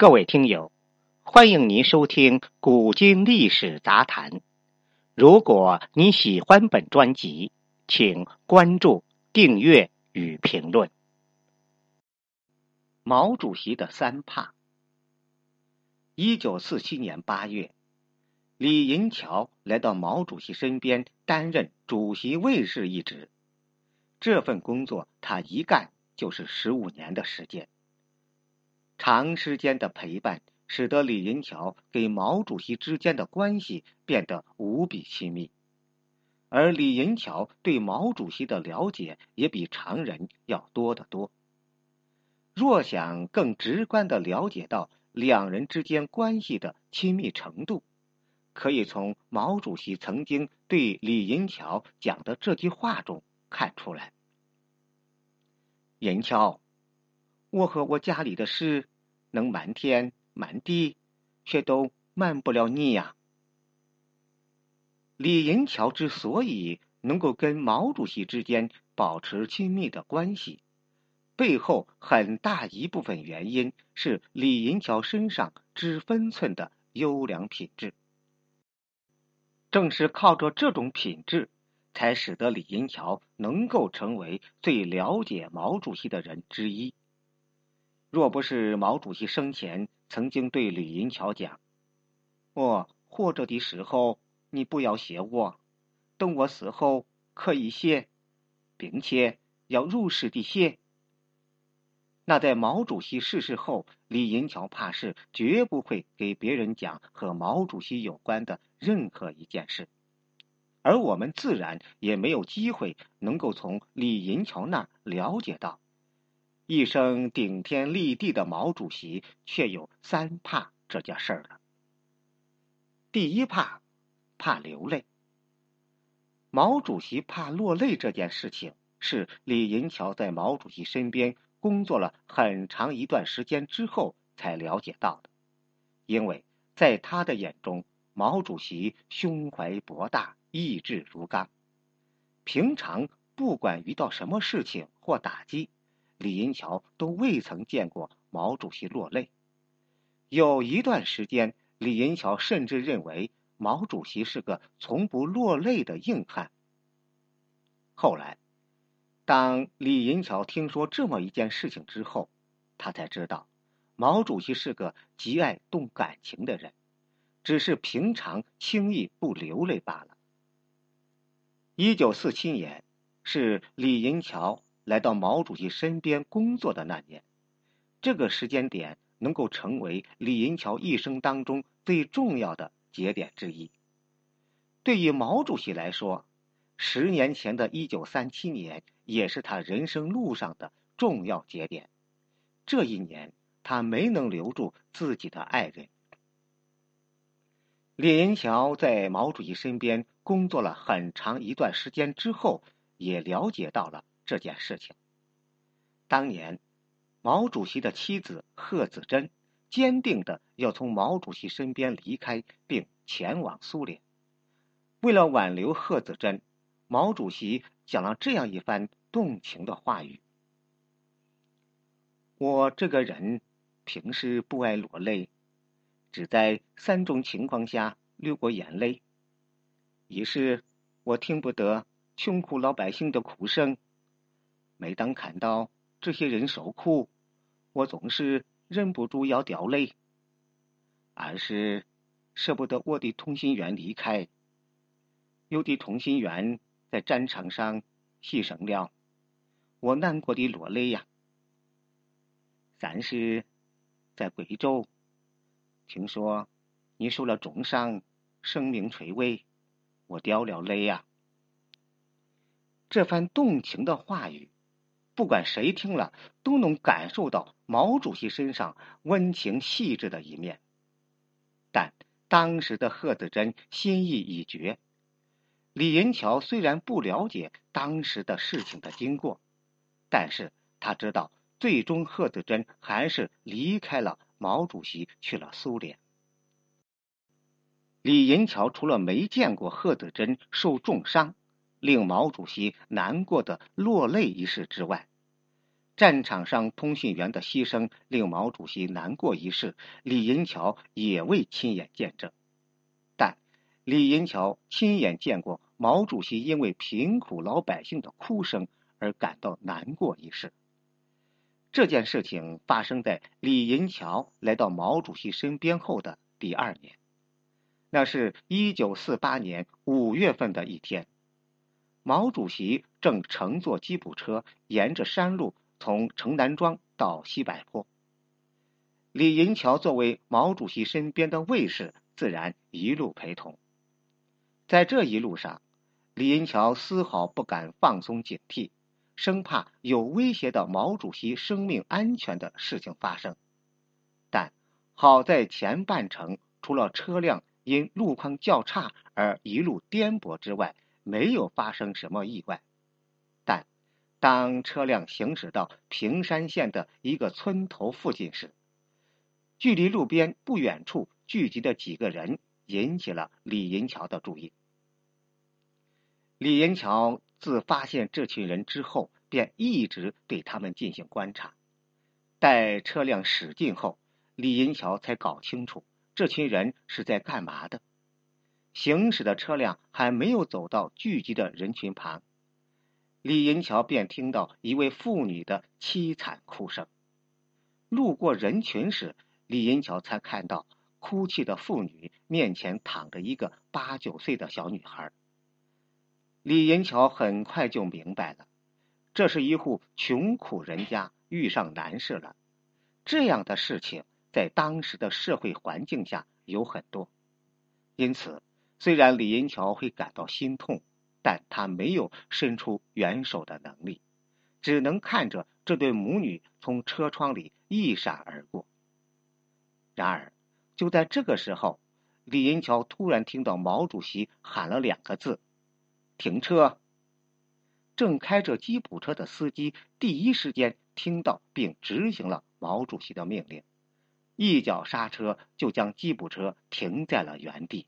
各位听友，欢迎您收听《古今历史杂谈》。如果你喜欢本专辑，请关注、订阅与评论。毛主席的三怕。一九四七年八月，李银桥来到毛主席身边，担任主席卫士一职。这份工作他一干就是十五年的时间。长时间的陪伴，使得李银桥给毛主席之间的关系变得无比亲密，而李银桥对毛主席的了解也比常人要多得多。若想更直观的了解到两人之间关系的亲密程度，可以从毛主席曾经对李银桥讲的这句话中看出来：“银桥。”我和我家里的事能瞒天瞒地，却都瞒不了你呀。李银桥之所以能够跟毛主席之间保持亲密的关系，背后很大一部分原因是李银桥身上知分寸的优良品质。正是靠着这种品质，才使得李银桥能够成为最了解毛主席的人之一。若不是毛主席生前曾经对李银桥讲：“我活着的时候，你不要谢我；等我死后可以谢，并且要如实的谢。”那在毛主席逝世后，李银桥怕是绝不会给别人讲和毛主席有关的任何一件事，而我们自然也没有机会能够从李银桥那儿了解到。一生顶天立地的毛主席，却有三怕这件事儿了。第一怕，怕流泪。毛主席怕落泪这件事情，是李银桥在毛主席身边工作了很长一段时间之后才了解到的。因为在他的眼中，毛主席胸怀博大，意志如钢，平常不管遇到什么事情或打击。李银桥都未曾见过毛主席落泪，有一段时间，李银桥甚至认为毛主席是个从不落泪的硬汉。后来，当李银桥听说这么一件事情之后，他才知道，毛主席是个极爱动感情的人，只是平常轻易不流泪罢了。一九四七年，是李银桥。来到毛主席身边工作的那年，这个时间点能够成为李银桥一生当中最重要的节点之一。对于毛主席来说，十年前的一九三七年也是他人生路上的重要节点。这一年，他没能留住自己的爱人。李银桥在毛主席身边工作了很长一段时间之后，也了解到了。这件事情，当年毛主席的妻子贺子珍坚定的要从毛主席身边离开，并前往苏联。为了挽留贺子珍，毛主席讲了这样一番动情的话语：“我这个人平时不爱落泪，只在三种情况下流过眼泪：一是我听不得穷苦老百姓的哭声。”每当看到这些人受苦，我总是忍不住要掉泪。二是舍不得我的同心圆离开，有的同心圆在战场上牺牲了，我难过的落泪呀。三是，在贵州，听说你受了重伤，生命垂危，我掉了泪呀。这番动情的话语。不管谁听了，都能感受到毛主席身上温情细致的一面。但当时的贺子珍心意已决。李银桥虽然不了解当时的事情的经过，但是他知道，最终贺子珍还是离开了毛主席，去了苏联。李银桥除了没见过贺子珍受重伤，令毛主席难过的落泪一事之外，战场上通讯员的牺牲令毛主席难过一事，李银桥也未亲眼见证。但李银桥亲眼见过毛主席因为贫苦老百姓的哭声而感到难过一事。这件事情发生在李银桥来到毛主席身边后的第二年，那是一九四八年五月份的一天，毛主席正乘坐吉普车沿着山路。从城南庄到西柏坡，李银桥作为毛主席身边的卫士，自然一路陪同。在这一路上，李银桥丝毫不敢放松警惕，生怕有威胁到毛主席生命安全的事情发生。但好在前半程除了车辆因路况较差而一路颠簸之外，没有发生什么意外。当车辆行驶到平山县的一个村头附近时，距离路边不远处聚集的几个人引起了李银桥的注意。李银桥自发现这群人之后，便一直对他们进行观察。待车辆驶近后，李银桥才搞清楚这群人是在干嘛的。行驶的车辆还没有走到聚集的人群旁。李银桥便听到一位妇女的凄惨哭声。路过人群时，李银桥才看到哭泣的妇女面前躺着一个八九岁的小女孩。李银桥很快就明白了，这是一户穷苦人家遇上难事了。这样的事情在当时的社会环境下有很多，因此，虽然李银桥会感到心痛。但他没有伸出援手的能力，只能看着这对母女从车窗里一闪而过。然而，就在这个时候，李银桥突然听到毛主席喊了两个字：“停车。”正开着吉普车的司机第一时间听到并执行了毛主席的命令，一脚刹车就将吉普车停在了原地。